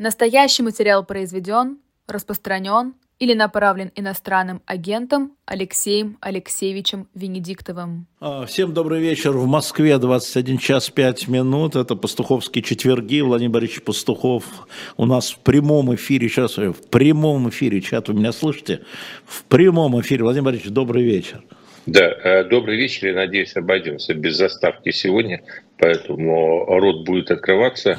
Настоящий материал произведен, распространен или направлен иностранным агентом Алексеем Алексеевичем Венедиктовым. А, всем добрый вечер. В Москве 21 час 5 минут. Это Пастуховские четверги. Владимир Борисович Пастухов у нас в прямом эфире. Сейчас в прямом эфире. Чат, вы меня слышите? В прямом эфире. Владимир Борисович, добрый вечер. Да, э, добрый вечер. Я надеюсь, обойдемся без заставки сегодня. Поэтому рот будет открываться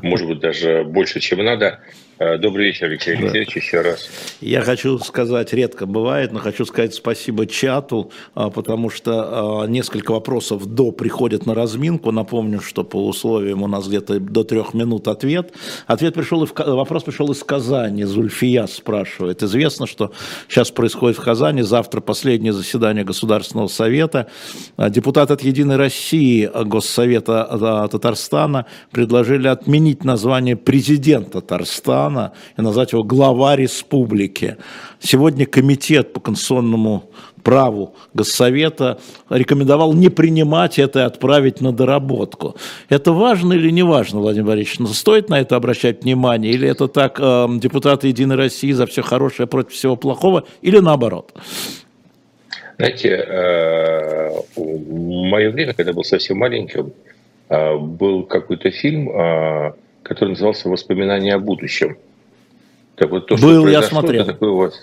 может быть, даже больше, чем надо. Э, добрый вечер, Алексей Алексеевич, еще раз. Я хочу сказать, редко бывает, но хочу сказать спасибо чату, а, потому что а, несколько вопросов до приходят на разминку. Напомню, что по условиям у нас где-то до трех минут ответ. Ответ пришел, вопрос пришел из Казани. Зульфия спрашивает. Известно, что сейчас происходит в Казани. Завтра последнее заседание Государственного совета. А, депутаты от «Единой России» Госсовета Татарстана предложили отменить название президента Татарстана Казахстана и назвать его глава республики. Сегодня комитет по конституционному праву Госсовета рекомендовал не принимать это и отправить на доработку. Это важно или не важно, Владимир Борисович? Ну, стоит на это обращать внимание? Или это так, э, депутаты Единой России за все хорошее против всего плохого? Или наоборот? Знаете, э, в мое время, когда был совсем маленьким, э, был какой-то фильм э, который назывался «Воспоминания о будущем». Так вот, то, Был, что я смотрел. Это такой вот,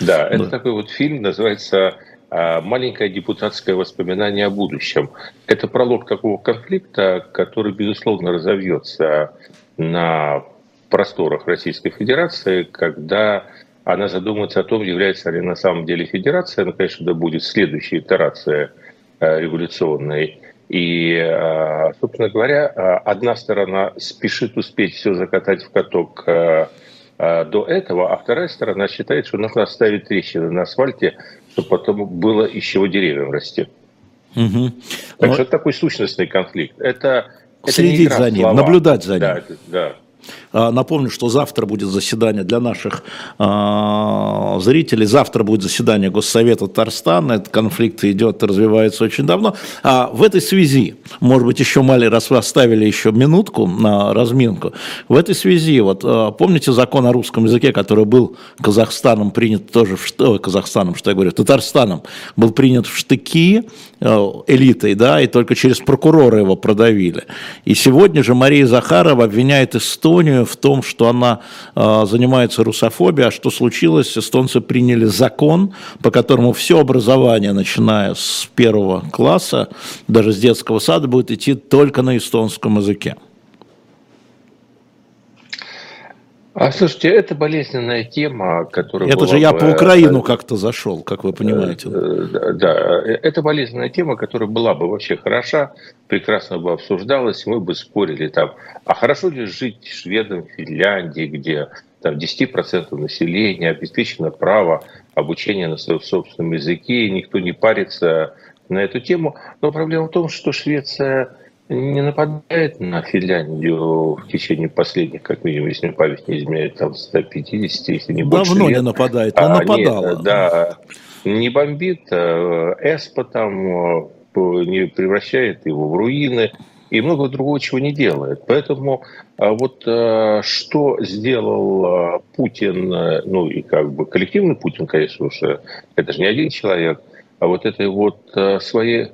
да, это такой вот фильм, называется а, «Маленькое депутатское воспоминание о будущем». Это пролог такого конфликта, который, безусловно, разовьется на просторах Российской Федерации, когда она задумается о том, является ли на самом деле федерация, она, конечно, да будет следующая итерация а, революционной, и, э, собственно говоря, э, одна сторона спешит успеть все закатать в каток э, до этого, а вторая сторона считает, что нужно оставить трещины на асфальте, чтобы потом было еще деревьям расти. Угу. Так что это такой сущностный конфликт. Это, Следить это за ним, слова. наблюдать за ним. Да, да. А, напомню, что завтра будет заседание для наших э, зрителей. Завтра будет заседание Госсовета Татарстана. Этот конфликт идет, развивается очень давно. А в этой связи, может быть, еще мали, раз вы оставили еще минутку на разминку, в этой связи, вот э, помните закон о русском языке, который был Казахстаном принят тоже в Ой, Казахстаном, что я говорю, Татарстаном, был принят в штыки элитой, да, и только через прокурора его продавили. И сегодня же Мария Захарова обвиняет Эстонию в том, что она э, занимается русофобией, а что случилось, эстонцы приняли закон, по которому все образование, начиная с первого класса, даже с детского сада, будет идти только на эстонском языке. А слушайте, это болезненная тема, которая... Это же я бы... по Украину как-то зашел, как вы понимаете. Э, да, это болезненная тема, которая была бы вообще хороша, прекрасно бы обсуждалась, мы бы спорили там, а хорошо ли жить шведам в Финляндии, где там 10% населения обеспечено право обучения на своем собственном языке, и никто не парится на эту тему. Но проблема в том, что Швеция не нападает на Финляндию в течение последних, как минимум, если память не изменяет, там 150, если не больше Давно лет. не нападает, но а, нападала. Нет, да, не бомбит, а Эспо там не превращает его в руины и много другого чего не делает. Поэтому а вот что сделал Путин, ну и как бы коллективный Путин, конечно, уже это же не один человек, а вот этой вот своей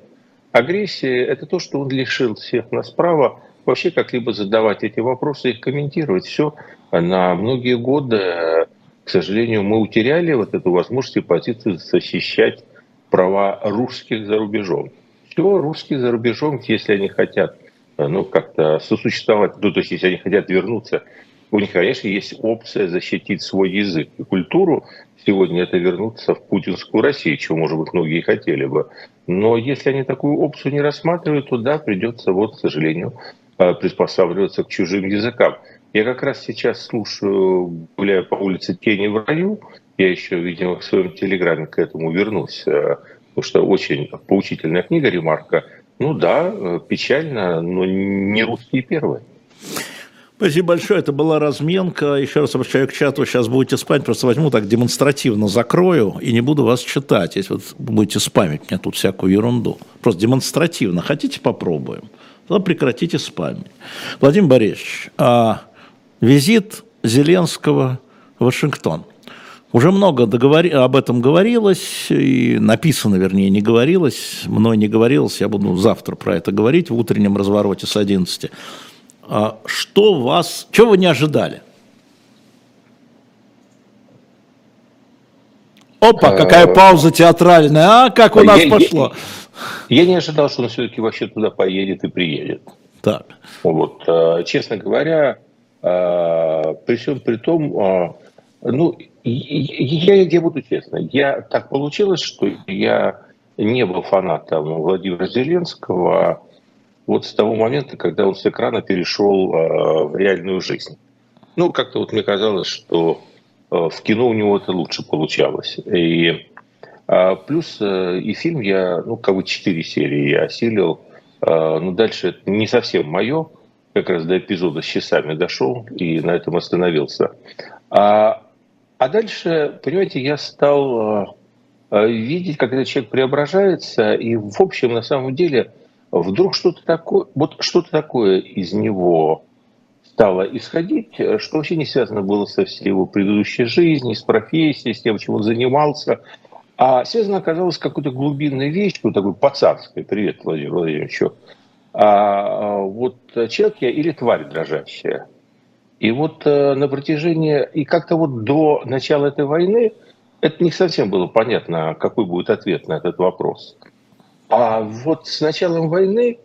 Агрессия – это то, что он лишил всех нас права вообще как-либо задавать эти вопросы, их комментировать. Все на многие годы, к сожалению, мы утеряли вот эту возможность и позицию защищать права русских за рубежом. Все, русские за рубежом, если они хотят ну, как-то сосуществовать, ну, то есть если они хотят вернуться, у них, конечно, есть опция защитить свой язык и культуру, сегодня это вернуться в путинскую Россию, чего, может быть, многие хотели бы. Но если они такую опцию не рассматривают, то да, придется, вот, к сожалению, э, приспосабливаться к чужим языкам. Я как раз сейчас слушаю, гуляя по улице Тени в раю, я еще, видимо, в своем телеграме к этому вернусь, э, потому что очень поучительная книга «Ремарка». Ну да, э, печально, но не русские первые. Спасибо большое. Это была разменка. Еще раз обращаю к чату. Сейчас будете спать. Просто возьму так демонстративно закрою и не буду вас читать. Если вот будете спамить мне тут всякую ерунду. Просто демонстративно. Хотите, попробуем? Тогда прекратите спамить. Владимир Борисович, а Визит Зеленского в Вашингтон. Уже много договори... об этом говорилось, и написано, вернее, не говорилось, мной не говорилось, я буду завтра про это говорить в утреннем развороте с 11. А что вас, чего вы не ожидали? Опа, какая э, пауза театральная, а как у нас пошло. Я не ожидал, что он все-таки вообще туда поедет и приедет. Так. Вот, э, честно говоря, э, при всем при том, ну, я, я буду честно, я так получилось, что я не был фанатом Владимира Зеленского вот с того момента, когда он с экрана перешел э, в реальную жизнь. Ну, как-то вот мне казалось, что э, в кино у него это лучше получалось. И э, плюс э, и фильм я, ну, как бы четыре серии я осилил. Э, ну, дальше это не совсем мое. Как раз до эпизода с часами дошел и на этом остановился. А а дальше, понимаете, я стал видеть, как этот человек преображается, и в общем, на самом деле, вдруг что-то такое, вот что-то такое из него стало исходить, что вообще не связано было со всей его предыдущей жизнью, с профессией, с тем, чем он занимался, а связано оказалось какой-то глубинной вещью, такой пацанской, привет, Владимир Владимирович, а, вот человек я или тварь дрожащая – и вот э, на протяжении, и как-то вот до начала этой войны, это не совсем было понятно, какой будет ответ на этот вопрос. А вот с началом войны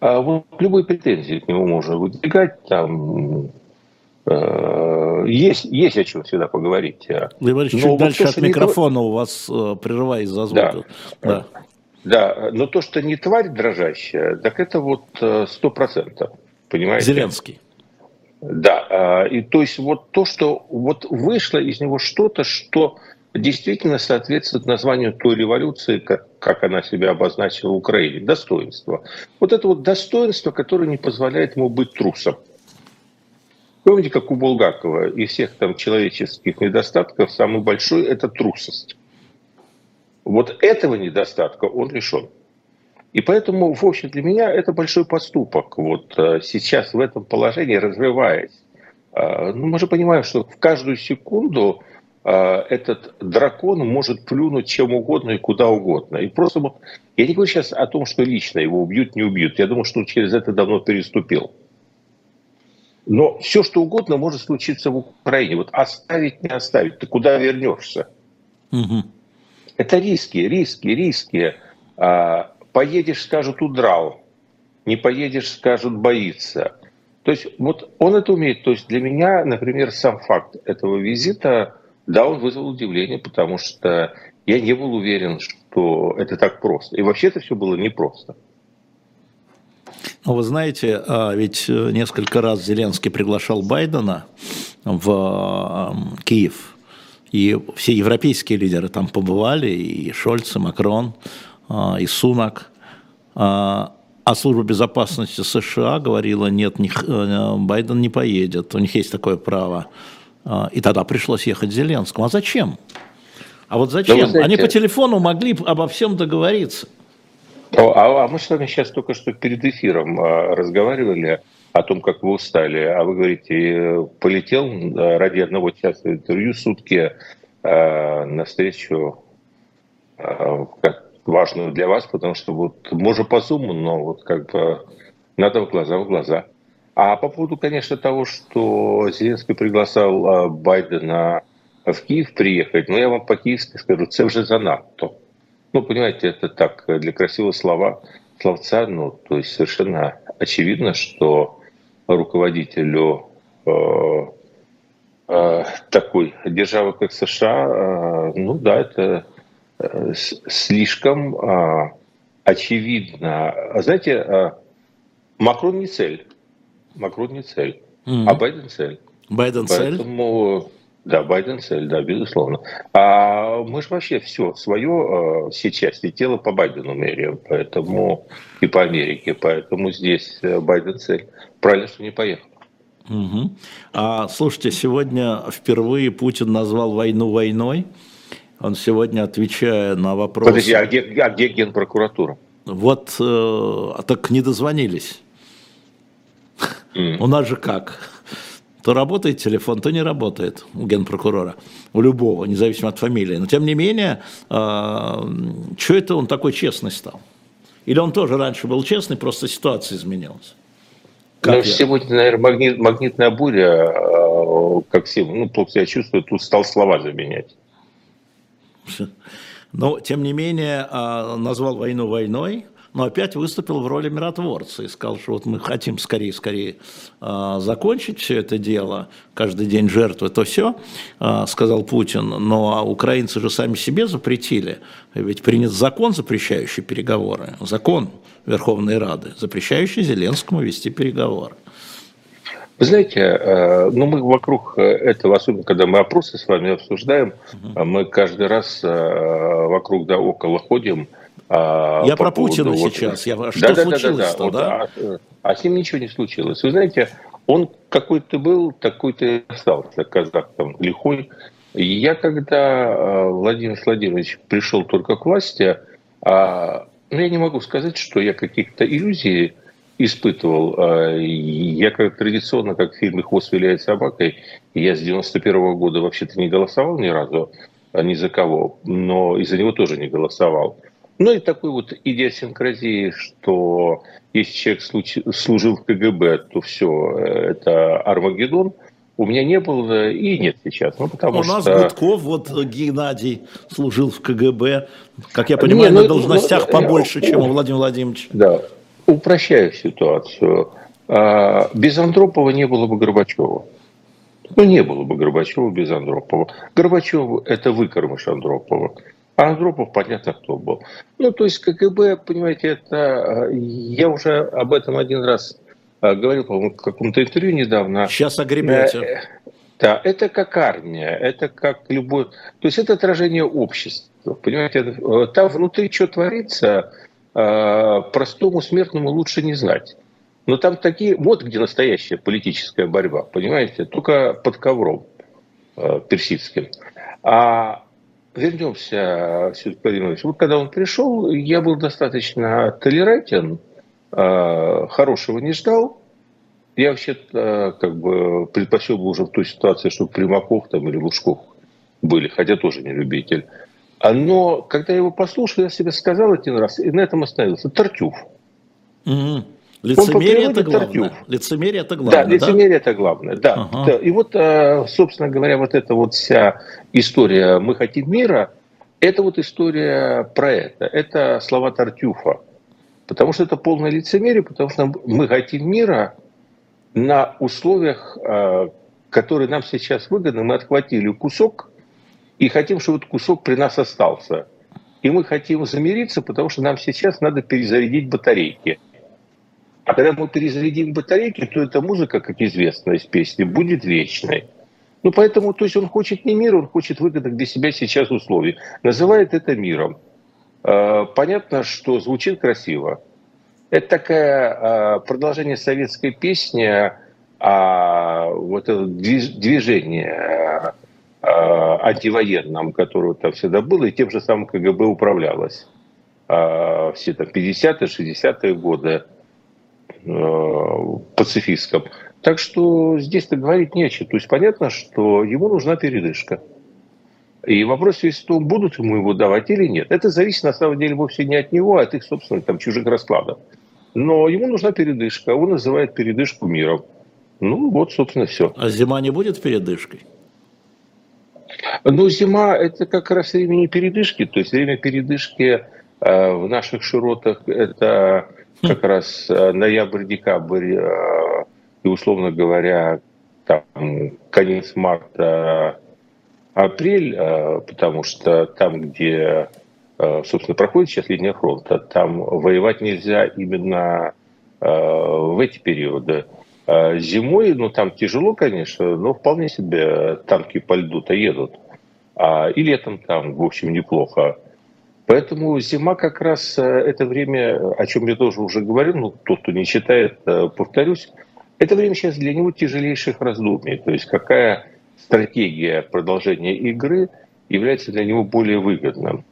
э, вот любые претензии к нему можно выдвигать, там э, есть, есть о чем всегда поговорить. Леонид чуть вот дальше от микрофона не... у вас э, прерывает за звук. Да. да. Да, но то, что не тварь дрожащая, так это вот э, сто процентов, понимаете? Зеленский. Да, а, и то есть вот то, что вот вышло из него что-то, что действительно соответствует названию той революции, как, как она себя обозначила в Украине, достоинство. Вот это вот достоинство, которое не позволяет ему быть трусом. Помните, как у Булгакова, из всех там человеческих недостатков самый большой – это трусость. Вот этого недостатка он лишен. И поэтому, в общем, для меня это большой поступок. Вот э, сейчас в этом положении, развиваясь, э, ну, мы же понимаем, что в каждую секунду этот дракон может плюнуть чем угодно и куда угодно. И просто вот, я не говорю сейчас о том, что лично его убьют, не убьют. Я думаю, что он через это давно переступил. Но все, что угодно может случиться в Украине. Вот оставить, не оставить. Ты куда вернешься? Угу. Это риски, риски, риски. А, Поедешь, скажут, удрал. Не поедешь, скажут, боится. То есть вот он это умеет. То есть для меня, например, сам факт этого визита, да, он вызвал удивление, потому что я не был уверен, что это так просто. И вообще это все было непросто. Ну, вы знаете, а, ведь э, несколько раз Зеленский приглашал Байдена в Киев, и все европейские лидеры там побывали, и Шольц, и Макрон. А, и Сунак. А, а служба безопасности США говорила, нет, не, э, Байден не поедет, у них есть такое право. А, и тогда пришлось ехать Зеленскому. А зачем? А вот зачем? Да знаете, Они по телефону могли обо всем договориться. А, а мы с вами сейчас только что перед эфиром разговаривали о том, как вы устали. А вы говорите, полетел ради одного часа интервью сутки на встречу как важную для вас, потому что вот можно по зуму, но вот как бы надо в глаза в глаза. А по поводу, конечно, того, что Зеленский приглашал а, Байдена в Киев приехать, ну я вам по-киевски скажу, це вже занадто. Ну, понимаете, это так, для красивого слова, словца, ну, то есть совершенно очевидно, что руководителю э, э, такой державы, как США, э, ну да, это Э, слишком а, очевидно. Знаете, а, Макрон не цель. Макрон не цель, mm-hmm. а Байден цель. Байден цель? Поэтому, да, Байден цель, да, безусловно. А мы же вообще все свое, а, все части тела по Байдену меряем, поэтому и по Америке, поэтому здесь э, Байден цель. Правильно, что не поехал. Угу. А слушайте, сегодня впервые Путин назвал войну войной. Он сегодня, отвечая на вопрос... Подожди, а где, а где генпрокуратура? Вот, э, так не дозвонились. Mm. У нас же как? То работает телефон, то не работает у генпрокурора, у любого, независимо от фамилии. Но тем не менее, э, что это он такой честный стал? Или он тоже раньше был честный, просто ситуация изменилась? Как ну, я? сегодня, наверное, магнит, магнитная буря, э, как все, ну, плохо себя чувствует, тут стал слова заменять. Но, тем не менее, а, назвал войну войной, но опять выступил в роли миротворца и сказал, что вот мы хотим скорее-скорее а, закончить все это дело, каждый день жертвы, то все, а, сказал Путин, но украинцы же сами себе запретили, ведь принят закон, запрещающий переговоры, закон Верховной Рады, запрещающий Зеленскому вести переговоры. Вы знаете, э, ну мы вокруг этого, особенно когда мы опросы с вами обсуждаем, угу. мы каждый раз э, вокруг да около ходим. А, Я по про поводу, Путина вот, сейчас. Я, что да, случилось-то, да? да, да? Вот, а, а с ним ничего не случилось. Вы знаете, он какой-то был, такой-то и остался, казах там лихой. Я когда Владимир Владимирович пришел только к власти, а, ну, я не могу сказать, что я каких-то иллюзий испытывал. А, я как традиционно, как в фильме «Хвост виляет собакой», я с 91 -го года вообще-то не голосовал ни разу, а ни за кого, но из-за него тоже не голосовал. Ну и такой вот идиосинкразии, что если человек служил в КГБ, то все, это Армагеддон, у меня не было и нет сейчас. Ну, потому у нас Гудков, вот Геннадий служил в КГБ, как я понимаю, не, ну, на должностях ну, побольше, чем у Владимира Владимировича. Да, упрощаю ситуацию. А, без Андропова не было бы Горбачева. Ну, не было бы Горбачева без Андропова. Горбачев – это выкормыш Андропова. А Андропов, понятно, кто был. Ну, то есть КГБ, понимаете, это... Я уже об этом один раз а, говорил, по-моему, в каком-то интервью недавно. Сейчас огребете. Э, да, это как армия, это как любой... То есть это отражение общества. Понимаете, э, там внутри что творится, простому смертному лучше не знать. Но там такие, вот где настоящая политическая борьба, понимаете, только под ковром э, персидским. А вернемся все-таки, Владимирович. Вот когда он пришел, я был достаточно толерантен, э, хорошего не ждал. Я вообще как бы предпочел бы уже в той ситуации, чтобы Примаков там или Лужков были, хотя тоже не любитель. Но когда я его послушал, я себе сказал один раз, и на этом остановился. Тартюф. Угу. Лицемерие это главное. Тартюф. Лицемерие это главное. Да, лицемерие да? это главное, да. Ага. И вот, э, собственно говоря, вот эта вот вся история «Мы хотим мира», это вот история про это. Это слова Тартюфа. Потому что это полное лицемерие, потому что мы хотим мира на условиях, э, которые нам сейчас выгодны. Мы отхватили кусок и хотим, чтобы этот кусок при нас остался. И мы хотим замириться, потому что нам сейчас надо перезарядить батарейки. А когда мы перезарядим батарейки, то эта музыка, как известно из песни, будет вечной. Ну, поэтому, то есть он хочет не мира, он хочет выгодных для себя сейчас условий. Называет это миром. А, понятно, что звучит красиво. Это такое а, продолжение советской песни, а вот это движение Э, антивоенном, которое там всегда было, и тем же самым КГБ управлялось. Все там 50-е, 60-е годы пацифистском. Так что здесь-то говорить нечего. То есть понятно, что ему нужна передышка. И вопрос есть в том, будут ему его давать или нет. Это зависит на самом деле вовсе не от него, а от их собственных там чужих раскладов. Но ему нужна передышка. Он называет передышку миром. Ну вот, собственно, все. А зима не будет передышкой? Ну, зима – это как раз время передышки. То есть время передышки э, в наших широтах – это как раз э, ноябрь-декабрь э, и, условно говоря, там, конец марта, апрель, потому что там, где, собственно, проходит сейчас линия фронта, там воевать нельзя именно в эти периоды. Зимой, ну, там тяжело, конечно, но вполне себе танки по льду-то едут а, и летом там, в общем, неплохо. Поэтому зима как раз э, это время, о чем я тоже уже говорил, ну, тот, кто не читает, э, повторюсь, это время сейчас для него тяжелейших раздумий. То есть какая стратегия продолжения игры является для него более выгодным.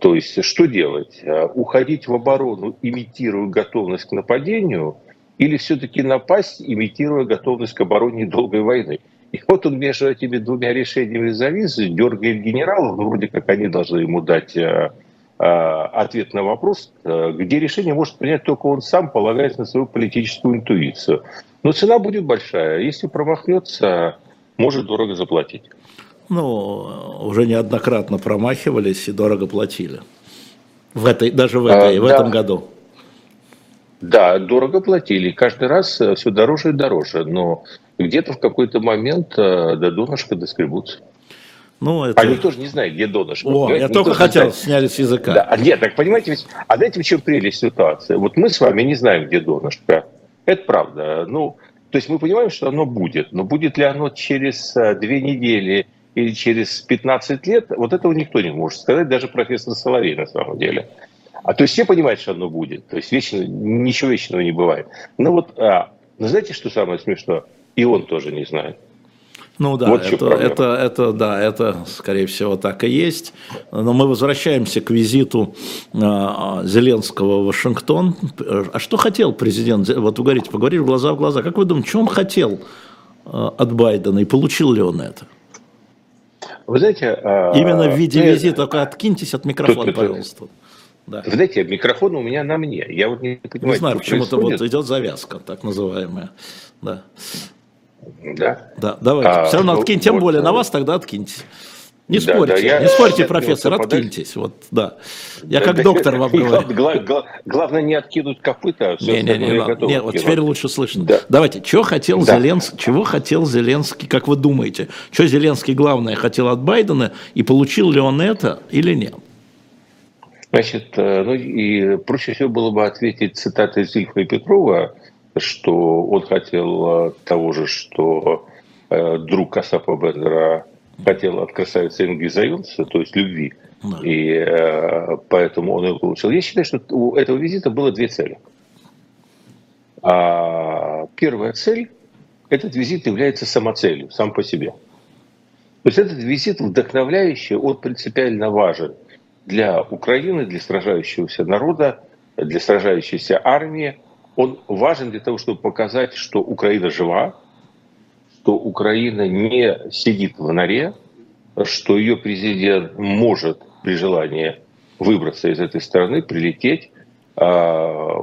То есть что делать? Э, уходить в оборону, имитируя готовность к нападению, или все-таки напасть, имитируя готовность к обороне долгой войны. И вот он между этими двумя решениями завис, дергает генералов, ну, вроде как они должны ему дать э, э, ответ на вопрос, э, где решение может принять только он сам, полагаясь на свою политическую интуицию. Но цена будет большая. Если промахнется, может дорого заплатить. Ну, уже неоднократно промахивались и дорого платили. В этой, даже в, этой, а, в да. этом году. Да, дорого платили. Каждый раз э, все дороже и дороже. Но где-то в какой-то момент э, до донышка доскребутся. Ну, это... А никто же не знает, где донышко. О, я только хотел, сняли с языка. Да. А нет, так понимаете, ведь, а знаете, в чем прелесть ситуации? Вот мы с вами не знаем, где донышко. Это правда. Ну, то есть мы понимаем, что оно будет. Но будет ли оно через э, две недели или через 15 лет, вот этого никто не может сказать, даже профессор Соловей на самом деле. А то есть все понимают, что оно будет. То есть вечно, ничего вечного не бывает. Ну вот, а, но знаете, что самое смешное? И он тоже не знает. Ну да, вот это, это, это, да, это, скорее всего, так и есть. Но мы возвращаемся к визиту э, Зеленского в Вашингтон. А что хотел президент? Вот вы говорите, поговорили глаза в глаза. Как вы думаете, что он хотел э, от Байдена и получил ли он это? Вы знаете... Именно в виде визита, только откиньтесь от микрофона, тут, пожалуйста. Да. Вы знаете, микрофон у меня на мне. Я вот не понимаю, Не знаю, почему-то вот идет завязка, так называемая. Да. Да? Да, давайте. А, Все равно ну, откиньте, тем вот, более на вас тогда откиньте. Не да, спорьте, да, я, не спорьте, профессор, откиньтесь. Вот, да. Я как доктор вам говорю. Гла, гла, главное не откинуть копыта, а все не, не, не, не, вот теперь лучше слышно. Да. Давайте, чего хотел да. Зеленский, чего хотел Зеленский, как вы думаете? Что Зеленский главное хотел от Байдена, и получил ли он это или нет? Значит, э, ну и проще всего было бы ответить цитатой Зильфа и Петрова, что он хотел э, того же, что э, друг Касапа Бендера хотел от красавицы Ингиза Юнса, то есть любви. Да. И э, поэтому он его получил. Я считаю, что у этого визита было две цели. А первая цель – этот визит является самоцелью, сам по себе. То есть этот визит вдохновляющий, он принципиально важен для Украины, для сражающегося народа, для сражающейся армии. Он важен для того, чтобы показать, что Украина жива, что Украина не сидит в норе, что ее президент может при желании выбраться из этой страны, прилететь, а,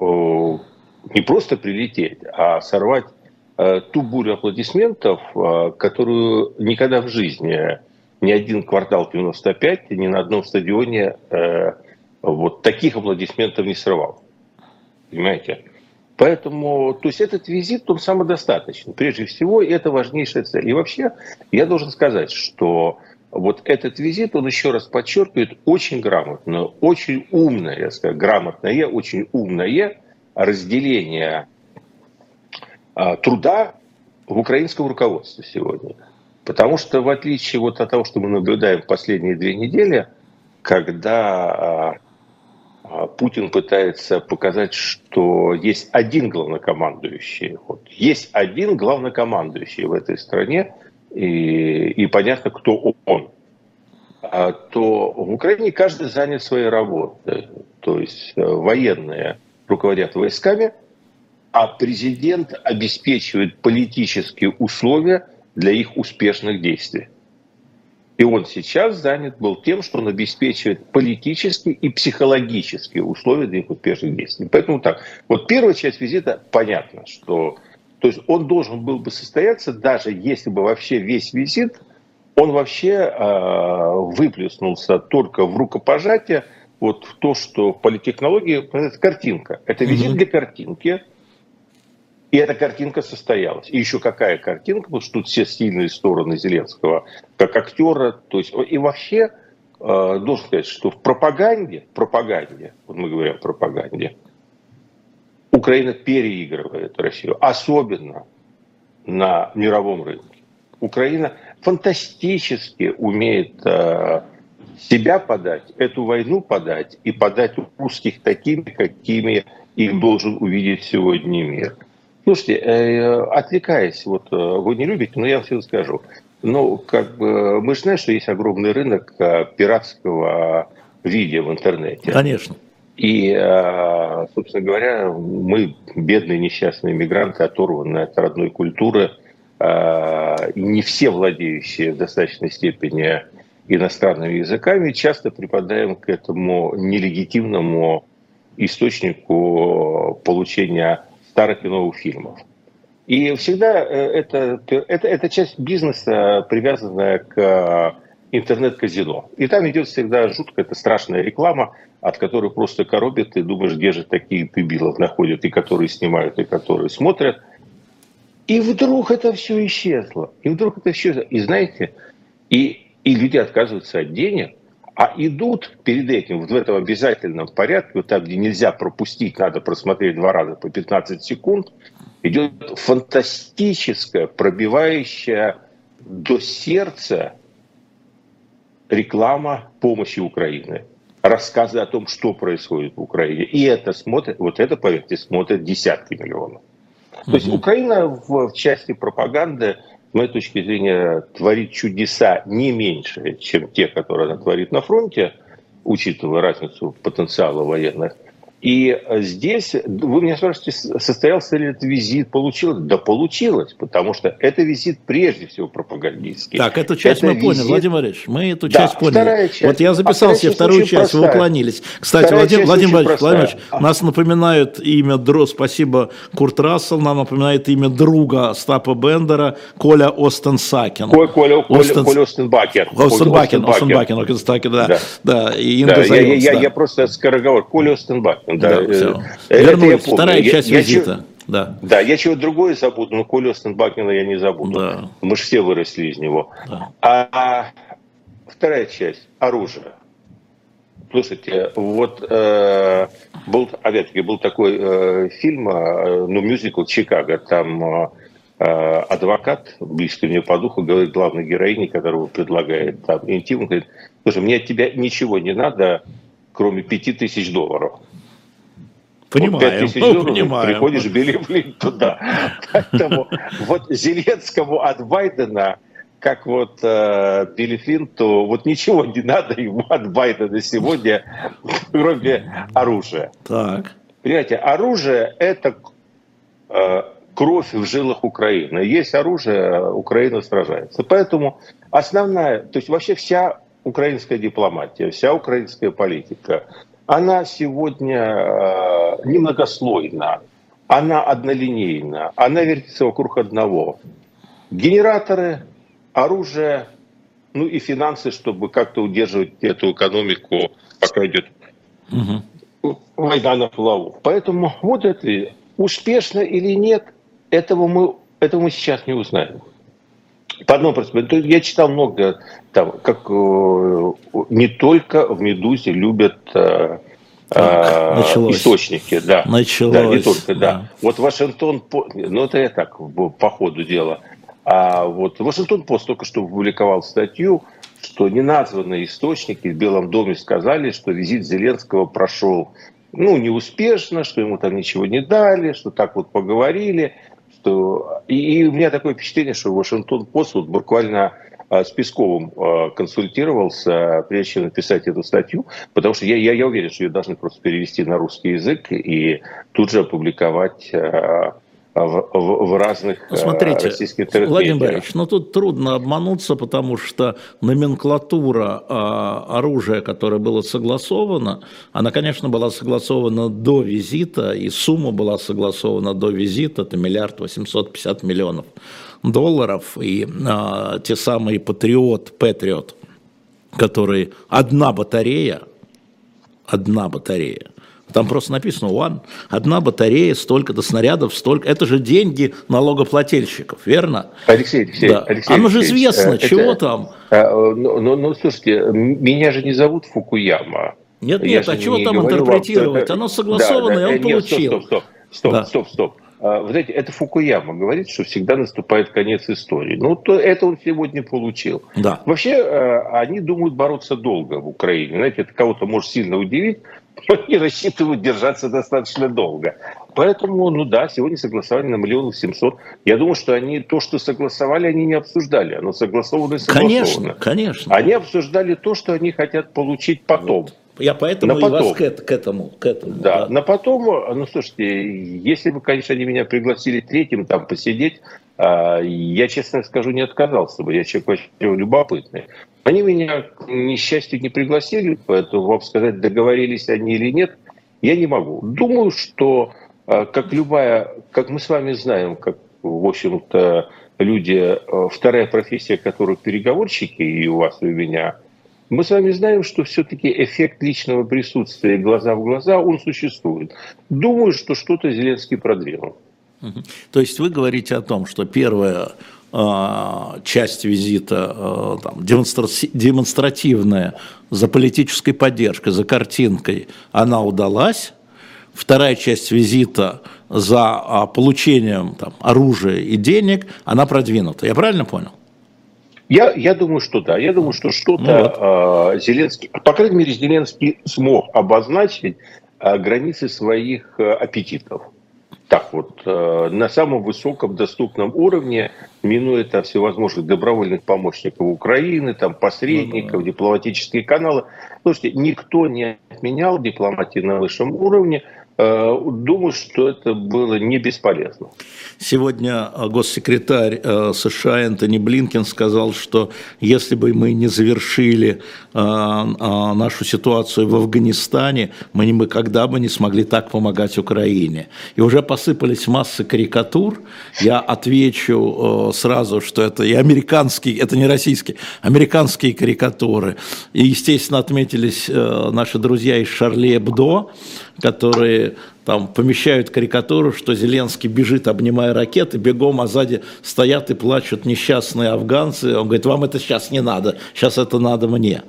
не просто прилететь, а сорвать а, ту бурю аплодисментов, а, которую никогда в жизни ни один квартал 95 ни на одном стадионе вот таких аплодисментов не срывал. Понимаете? Поэтому, то есть этот визит, он самодостаточный. Прежде всего, это важнейшая цель. И вообще, я должен сказать, что вот этот визит, он еще раз подчеркивает очень грамотное, очень умное, я скажу, грамотное, очень умное разделение а, труда в украинском руководстве сегодня. Потому что в отличие вот от того, что мы наблюдаем последние две недели, когда а Путин пытается показать, что есть один главнокомандующий. Вот. Есть один главнокомандующий в этой стране, и, и понятно, кто он. А, то в Украине каждый занят своей работой. То есть э, военные руководят войсками, а президент обеспечивает политические условия для их успешных действий. И он сейчас занят был тем, что он обеспечивает политические и психологические условия для их успешных действий. Поэтому так, вот первая часть визита понятно, что то есть он должен был бы состояться, даже если бы вообще весь визит, он вообще э, выплеснулся только в рукопожатие, вот в то, что в политтехнологии это картинка. Это визит mm-hmm. для картинки, и эта картинка состоялась. И еще какая картинка, потому что тут все сильные стороны Зеленского, как актера. То есть, и вообще, э, должен сказать, что в пропаганде, пропаганде, вот мы говорим о пропаганде, Украина переигрывает Россию, особенно на мировом рынке. Украина фантастически умеет э, себя подать, эту войну подать и подать русских такими, какими их должен увидеть сегодня мир. Слушайте, э, отвлекаясь, вот э, вы не любите, но я вам все скажу. Ну, как бы, мы же знаем, что есть огромный рынок э, пиратского видео в интернете. Конечно. И, собственно говоря, мы, бедные несчастные мигранты, оторванные от родной культуры, не все владеющие в достаточной степени иностранными языками, часто припадаем к этому нелегитимному источнику получения старых и новых фильмов. И всегда это, это, это часть бизнеса, привязанная к интернет-казино. И там идет всегда жуткая, это страшная реклама, от которой просто коробит, и думаешь, где же такие дебилов находят, и которые снимают, и которые смотрят. И вдруг это все исчезло. И вдруг это исчезло. И знаете, и, и люди отказываются от денег, а идут перед этим в этом обязательном порядке, вот там, где нельзя пропустить, надо просмотреть два раза по 15 секунд, идет фантастическая, пробивающая до сердца реклама помощи Украины, рассказы о том, что происходит в Украине. И это смотрят, вот это, поверьте, смотрят десятки миллионов. То есть Украина в, в части пропаганды, с моей точки зрения, творит чудеса не меньше, чем те, которые она творит на фронте, учитывая разницу потенциала военных – и э, здесь, вы меня спрашиваете, состоялся ли этот визит, получилось? Да получилось, потому что это визит прежде всего пропагандистский. Так, эту часть это мы визит... поняли, Владимир Владимирович, мы эту да, часть поняли. Часть. Вот я записал а себе вторую часть, простая. вы уклонились. Кстати, Владимир, Владимир Владимирович, Владимир Владимирович, нас напоминают имя, Дро, спасибо, Курт Рассел, нам напоминает имя друга Стапа Бендера, Коля Остенсакен. Коля, Коля, Остен... Коля Остенбакер. Остенбакен, Остенбакен, Остенбакен, да. да. да. И да, я, я, я, я просто скороговорок, Коля Остенбакен. Да, да, все. Э, Вернулись. Вторая я, часть я, визита. Я, да. да, я чего другое забуду, но Колю Остенбакена я не забуду. Да. Мы же все выросли из него. Да. А, а вторая часть – оружие. Слушайте, вот э, был, опять-таки, был такой э, фильм, э, ну, мюзикл «Чикаго», там э, э адвокат, близкий мне по духу, говорит главной героине, которого предлагает там интим, говорит, слушай, мне от тебя ничего не надо, кроме пяти тысяч долларов. Понимаем, вот 5 ну, понимаем. приходишь Билли туда. Поэтому вот Зеленскому от Байдена, как вот э, Билли Флинту, вот ничего не надо ему от Байдена сегодня, кроме оружия. Так. Понимаете, оружие – это э, кровь в жилах Украины. Есть оружие, Украина сражается. Поэтому основная, то есть вообще вся украинская дипломатия, вся украинская политика – она сегодня э, немногослойна, она однолинейна, она вертится вокруг одного. Генераторы, оружие, ну и финансы, чтобы как-то удерживать эту экономику, пока идет угу. война на плаву. Поэтому вот это успешно или нет, этого мы, этого мы сейчас не узнаем. По одному причине. Я читал много, там, как э, не только в «Медузе» любят э, так, э, началось. источники, да. Началось. Да, не только, да. да. Вот Вашингтон, ну это я так по ходу дела. А вот Вашингтон пост только что опубликовал статью, что неназванные источники в Белом доме сказали, что визит Зеленского прошел ну, неуспешно, что ему там ничего не дали, что так вот поговорили что... И, и у меня такое впечатление, что Вашингтон-Пост вот буквально а, с Песковым а, консультировался, прежде чем написать эту статью, потому что я, я, я уверен, что ее должны просто перевести на русский язык и тут же опубликовать а, в, в, в разных ну, Смотрите, российских Владимир Борисович, ну тут трудно обмануться, потому что номенклатура а, оружия, которое было согласовано, она, конечно, была согласована до визита, и сумма была согласована до визита, это миллиард восемьсот пятьдесят миллионов долларов, и а, те самые Патриот, Патриот, которые одна батарея, одна батарея, там просто написано one. Одна батарея, столько-то снарядов, столько. Это же деньги налогоплательщиков, верно? Алексей, Алексей, да. Алексей Оно же известно, это, чего там. А, ну, ну, ну, слушайте, меня же не зовут Фукуяма. Нет, Я нет, а чего там интерпретировать? Вам, Оно согласовано, да, да, он нет, получил. Стоп, стоп, стоп, стоп, да. стоп, стоп. А, вы знаете, это Фукуяма говорит, что всегда наступает конец истории. Ну, то это он сегодня получил. Да. Вообще, они думают бороться долго в Украине. Знаете, это кого-то может сильно удивить, они рассчитывают держаться достаточно долго. Поэтому, ну да, сегодня согласовали на миллион семьсот. Я думаю, что они то, что согласовали, они не обсуждали. Оно согласовано и согласовано. Конечно, конечно. Они обсуждали то, что они хотят получить потом. Вот. Я поэтому на и потом. вас к, к этому. К этому да, да, на потом, ну слушайте, если бы, конечно, они меня пригласили третьим там посидеть, а, я, честно скажу, не отказался бы. Я человек очень любопытный. Они меня, к несчастью, не пригласили, поэтому вам сказать, договорились они или нет, я не могу. Думаю, что а, как любая, как мы с вами знаем, как, в общем-то, люди, а, вторая профессия которых переговорщики, и у вас, и у меня – мы с вами знаем, что все-таки эффект личного присутствия глаза в глаза, он существует. Думаю, что что-то Зеленский продвинул. То есть вы говорите о том, что первая э, часть визита, э, там, демонстра демонстративная, за политической поддержкой, за картинкой, она удалась. Вторая часть визита за э, получением там, оружия и денег, она продвинута. Я правильно понял? Я, я думаю, что да. Я думаю, что что-то ну вот. э, Зеленский, по крайней мере, Зеленский смог обозначить э, границы своих э, аппетитов. Так вот, э, на самом высоком доступном уровне, минуя там всевозможных добровольных помощников Украины, там посредников, ну, да. дипломатические каналы. Слушайте, никто не отменял дипломатии на высшем уровне. Э, думаю, что это было не бесполезно. Сегодня э, госсекретарь э, США Энтони Блинкен сказал, что если бы мы не завершили нашу ситуацию в Афганистане, мы никогда бы не смогли так помогать Украине. И уже посыпались массы карикатур. Я отвечу сразу, что это и американские, это не российские, американские карикатуры. И, естественно, отметились наши друзья из Шарли Эбдо, которые там помещают карикатуру, что Зеленский бежит, обнимая ракеты, бегом, а сзади стоят и плачут несчастные афганцы. Он говорит, вам это сейчас не надо, сейчас это надо мне.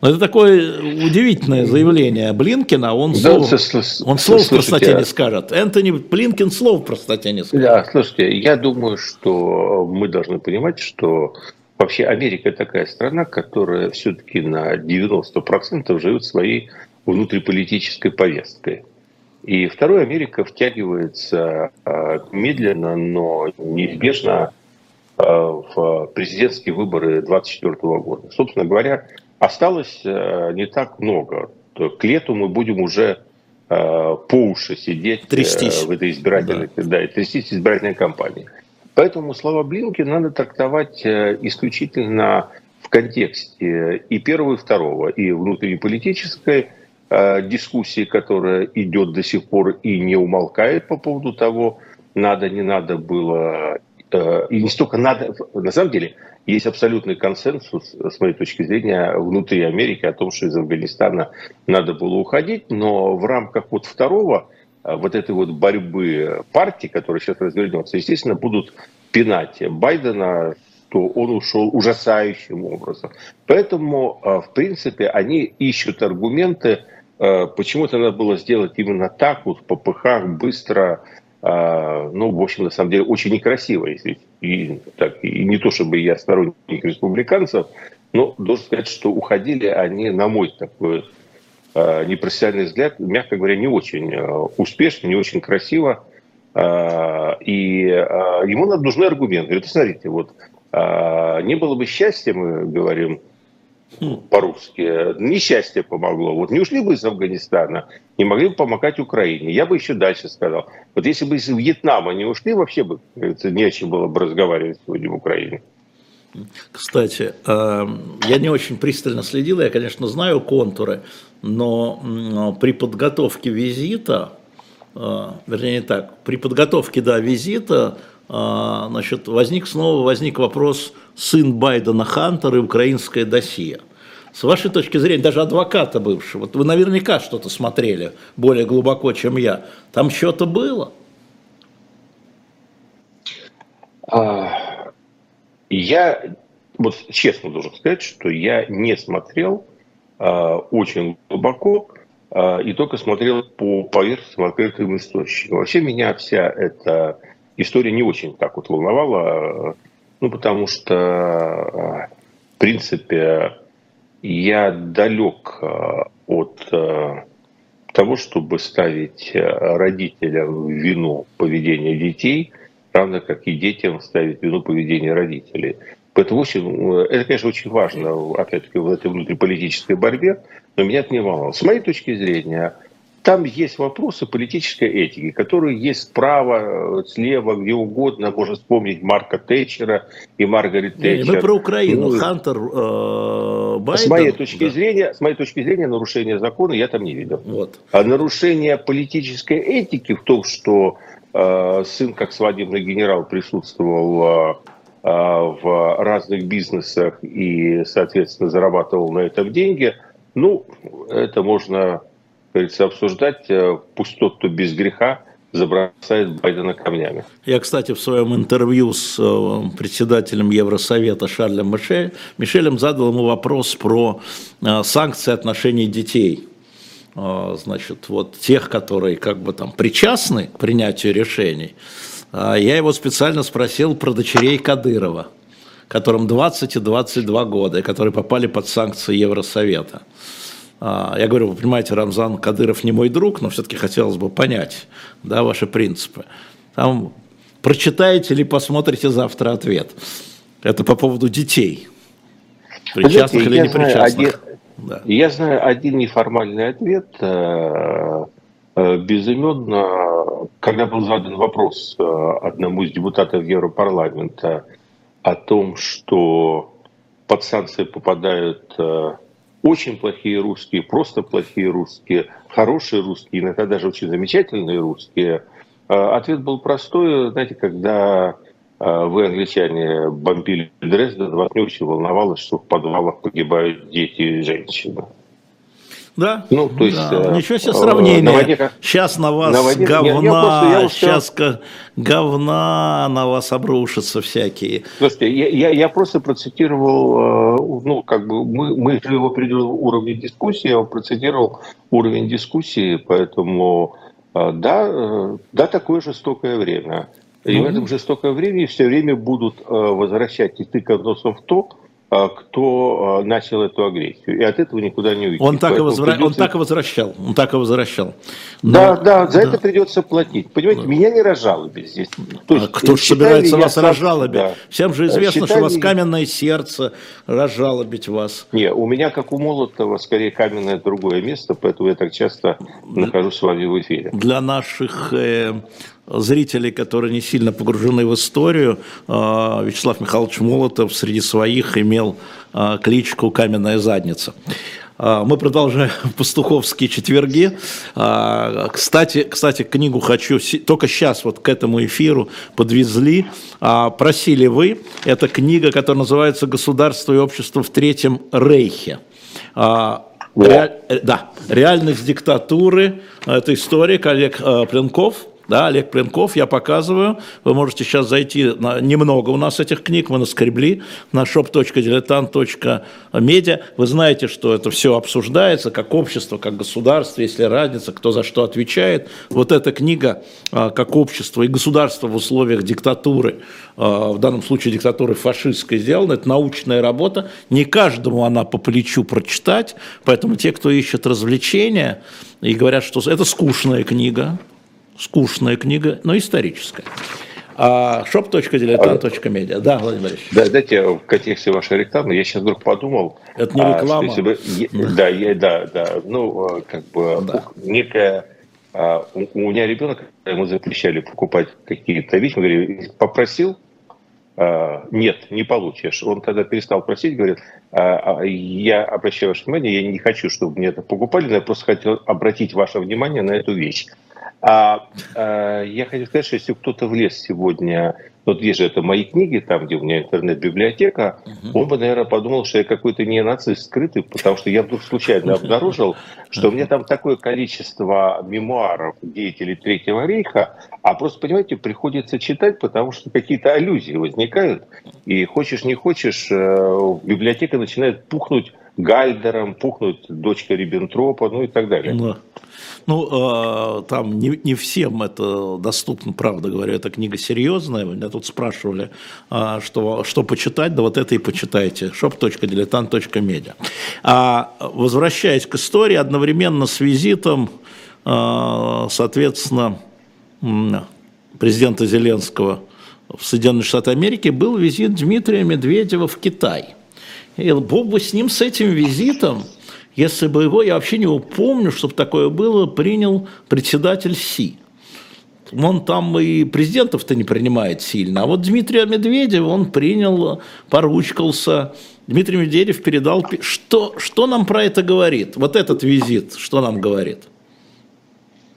Но это такое удивительное заявление Блинкина, он, да, слов, он слов в простоте не скажет. Энтони Блинкин слов в простоте не скажет. Да, слушайте, я думаю, что мы должны понимать, что вообще Америка такая страна, которая все-таки на 90% живет своей внутриполитической повесткой. И второй Америка втягивается а, медленно, но неизбежно а, в президентские выборы 2024 года. Собственно говоря, осталось а, не так много. К лету мы будем уже по уши сидеть трястись. в этой избирательной, да. Да, трястись избирательной кампании. Поэтому слова Блинки надо трактовать исключительно в контексте и первого, и второго, и внутриполитической, Э, дискуссии, которая идет до сих пор и не умолкает по поводу того, надо, не надо было. Э, и не столько надо, на самом деле, есть абсолютный консенсус, с моей точки зрения, внутри Америки о том, что из Афганистана надо было уходить, но в рамках вот второго, э, вот этой вот борьбы партий, которая сейчас развернется, естественно, будут пинать Байдена, что он ушел ужасающим образом. Поэтому, в принципе, они ищут аргументы, Э, почему-то надо было сделать именно так, вот по пыхах, быстро, э, ну, в общем, на самом деле, очень некрасиво, если и, так, и не то, чтобы я сторонник республиканцев, но должен сказать, что уходили они, на мой такой э, непрофессиональный взгляд, мягко говоря, не очень успешно, не очень красиво, и ему нужны аргументы. Говорит, смотрите, вот не было бы счастья, мы говорим, по-русски. Несчастье помогло. Вот не ушли бы из Афганистана, не могли бы помогать Украине. Я бы еще дальше сказал. Вот если бы из Вьетнама не ушли, вообще бы не о чем было бы разговаривать сегодня в Украине. Кстати, э, я не очень пристально следил, я, конечно, знаю контуры, но при подготовке визита, э, вернее не так, при подготовке да, визита э, значит, возник снова возник вопрос сын Байдена Хантер и украинская досье. С вашей точки зрения, даже адвоката бывшего, вот вы наверняка что-то смотрели более глубоко, чем я. Там что-то было? А, я вот честно должен сказать, что я не смотрел а, очень глубоко а, и только смотрел по поверхностным открытым источникам. Вообще меня вся эта история не очень так вот волновала. Ну, потому что, э, в принципе, я далек э, от э, того, чтобы ставить родителям в вину поведения детей, равно как и детям ставить вину поведения родителей. Поэтому очень, это, конечно, очень важно, опять-таки, в этой внутриполитической борьбе, но меня это не волновало. С моей точки зрения, там есть вопросы политической этики, которые есть справа, э, слева, где угодно. Можно вспомнить Марка Тэтчера и Маргарет Тэтчер. Мы про Украину. Ну, Хантер э, Байден. С моей, точки да. зрения, с моей точки зрения, нарушение закона я там не видел. Вот. А нарушение политической этики в том, что э, сын, как свадебный генерал, присутствовал э, в разных бизнесах и, соответственно, зарабатывал на этом деньги, ну, это можно говорится, обсуждать, э, пусть тот, кто без греха, забросает Байдена камнями. Я, кстати, в своем интервью с э, председателем Евросовета Шарлем Мишель, Мишелем задал ему вопрос про э, санкции отношений детей. Значит, вот тех, которые как бы там причастны к принятию решений. А я его специально спросил про дочерей Кадырова, которым 20 и 22 года, которые попали под санкции Евросовета. А, я говорю, вы понимаете, Рамзан Кадыров не мой друг, но все-таки хотелось бы понять да, ваши принципы. Там прочитаете или посмотрите завтра ответ. Это по поводу детей. Причастных или непричастных. Один, да. Я знаю один неформальный ответ э, э, безыменно, когда был задан вопрос э, одному из депутатов Европарламента о том, что под санкции попадают очень плохие русские, просто плохие русские, хорошие русские, иногда даже очень замечательные русские. А, ответ был простой. Знаете, когда а, вы, англичане, бомбили Дрезден, вас не очень волновалось, что в подвалах погибают дети и женщины. Да, ну, то есть, да. Э, Ничего себе сравнение. На воде, сейчас на вас на воде, говна, я, я просто, я сейчас говна на вас обрушатся всякие. Слушайте, я, я, я просто процитировал, э, ну, как бы мы, мы жили в определенном уровне дискуссии, я процитировал уровень дискуссии, поэтому э, да, да, такое жестокое время. И mm-hmm. в этом жестокое время все время будут возвращать и тыкать носом в то, кто а, начал эту агрессию. И от этого никуда не уйти. Он так, и, возвра... придется... он так и возвращал. Он так и возвращал. Но... Да, да, за да. это придется платить. Понимаете, да. меня не разжалобить здесь. То есть, а кто же собирается вас сам... разжалобить? Да. Всем же известно, считай что у вас каменное сердце разжалобить вас. Не, у меня, как у Молотова, скорее каменное другое место, поэтому я так часто нахожусь с вами в эфире. Для наших э, зрителей, которые не сильно погружены в историю, а, Вячеслав Михайлович Молотов среди своих имел а, кличку «Каменная задница». А, мы продолжаем пастуховские четверги. Кстати, кстати, книгу хочу, только сейчас вот к этому эфиру подвезли. Просили вы, это книга, которая называется «Государство и общество в Третьем Рейхе». Ре, да, реальность диктатуры. Это историк Олег Пленков – да, Олег Пленков, я показываю, вы можете сейчас зайти, на, немного у нас этих книг, мы наскребли на shop.diletant.media, вы знаете, что это все обсуждается, как общество, как государство, если разница, кто за что отвечает. Вот эта книга, а, как общество и государство в условиях диктатуры, а, в данном случае диктатуры фашистской сделана, это научная работа, не каждому она по плечу прочитать, поэтому те, кто ищет развлечения и говорят, что это скучная книга, скучная книга, но историческая. А shop.diletant.media. Да, Владимир Борисович. Да, дайте в контексте вашей рекламы, я сейчас вдруг подумал. Это не реклама. А, бы, да, я, да, да. Ну, а, как бы да. некая... А, у, у меня ребенок, ему запрещали покупать какие-то вещи, мы говорили, попросил, а, нет, не получишь. Он тогда перестал просить, говорит, а, а, я обращаю ваше внимание, я не хочу, чтобы мне это покупали, но я просто хотел обратить ваше внимание на эту вещь. А, а я хотел сказать, что если кто-то влез сегодня, вот есть же это мои книги, там, где у меня интернет-библиотека, угу. он бы, наверное, подумал, что я какой-то не нацист скрытый, потому что я вдруг случайно обнаружил, что у меня там такое количество мемуаров деятелей Третьего рейха, а просто, понимаете, приходится читать, потому что какие-то аллюзии возникают, и хочешь не хочешь, э, библиотека начинает пухнуть Гальдером, пухнуть дочка Риббентропа, ну и так далее. Да. Ну, э, там не, не всем это доступно, правда говоря, эта книга серьезная. Меня тут спрашивали, э, что, что почитать, да вот это и почитайте. shop.diletant.media. А возвращаясь к истории, одновременно с визитом, э, соответственно, президента Зеленского в Соединенные Штаты Америки, был визит Дмитрия Медведева в Китай. И Бог бы с ним, с этим визитом, если бы его, я вообще не упомню, чтобы такое было, принял председатель Си. Он там и президентов-то не принимает сильно. А вот Дмитрия Медведева он принял, поручкался. Дмитрий Медведев передал... Что, что нам про это говорит? Вот этот визит, что нам говорит?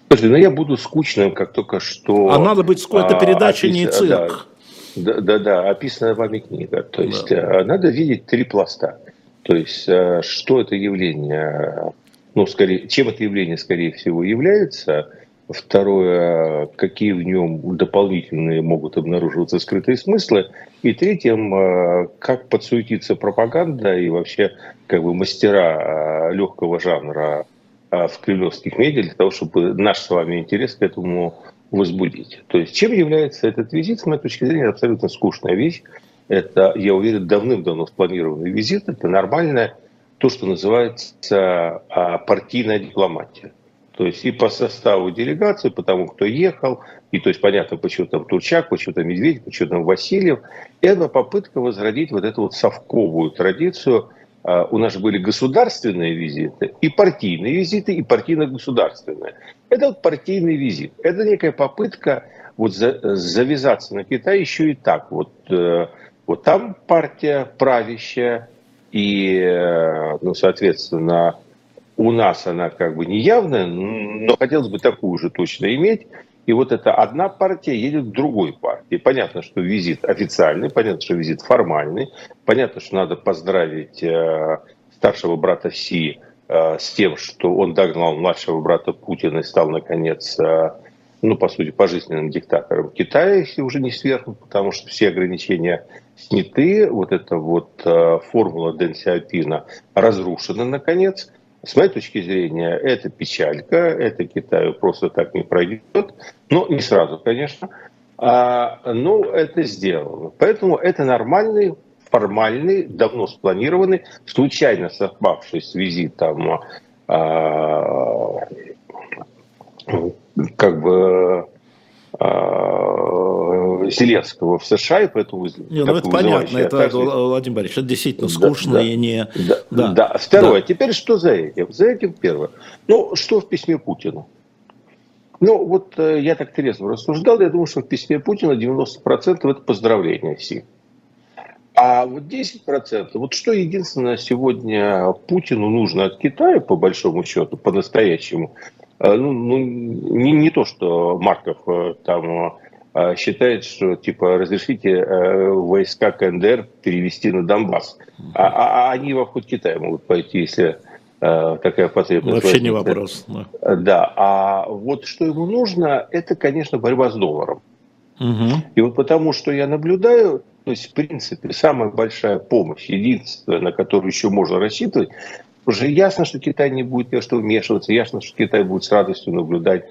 Подожди, ну я буду скучным, как только что... А надо быть какой-то передачей, не цирк. Да, да, да, описанная вами книга. То есть да. Э, надо видеть три пласта. То есть э, что это явление, ну, скорее, чем это явление, скорее всего, является. Второе, какие в нем дополнительные могут обнаруживаться скрытые смыслы. И третьим, э, как подсуетится пропаганда и вообще как бы мастера легкого жанра в кремлевских медиа для того, чтобы наш с вами интерес к этому возбудить. То есть чем является этот визит, с моей точки зрения, абсолютно скучная вещь. Это, я уверен, давным-давно спланированный визит. Это нормальное, то, что называется а, партийная дипломатия. То есть и по составу делегации, по тому, кто ехал, и то есть понятно, почему там Турчак, почему там Медведев, почему там Васильев. Это попытка возродить вот эту вот совковую традицию. А, у нас же были государственные визиты, и партийные визиты, и партийно-государственные. Это вот партийный визит. Это некая попытка вот за, завязаться на Китай еще и так. Вот, э, вот там партия правящая, и, э, ну, соответственно, у нас она как бы не явная, но хотелось бы такую же точно иметь. И вот эта одна партия едет к другой партии. Понятно, что визит официальный, понятно, что визит формальный, понятно, что надо поздравить э, старшего брата Си Э, с тем, что он догнал младшего брата Путина и стал, наконец, ну, по сути, пожизненным диктатором Китая, если уже не свергнут, потому что все ограничения сняты, вот эта вот э, формула Дэн Сяопина разрушена, наконец. С моей точки зрения, это печалька, это Китаю просто так не пройдет, но не сразу, конечно. А, ну, это сделано. Поэтому это нормальный формальный, давно спланированный, случайно совпавший с визитом а, как бы Зеленского в США, и поэтому... Не, ну это понятно, это, так, Владимир Борисович, это действительно скучно да, и не... Да, да. да. Второе, да. теперь что за этим? За этим первое. Ну, что в письме Путину? Ну, вот э, я так трезво рассуждал, я думаю, что в письме Путина 90% это поздравление Си. А вот 10%, вот что единственное сегодня Путину нужно от Китая, по большому счету, по-настоящему, э, ну, ну не, не то, что Марков э, там э, считает, что типа разрешите войска КНДР перевести на Донбасс. А, а, а они в обход Китая могут пойти, если такая потребность. Вообще не вопрос. Да. да. А вот что ему нужно, это, конечно, борьба с долларом. Угу. И вот потому, что я наблюдаю, то есть, в принципе, самая большая помощь, единственная, на которую еще можно рассчитывать, уже ясно, что Китай не будет ни что вмешиваться, ясно, что Китай будет с радостью наблюдать,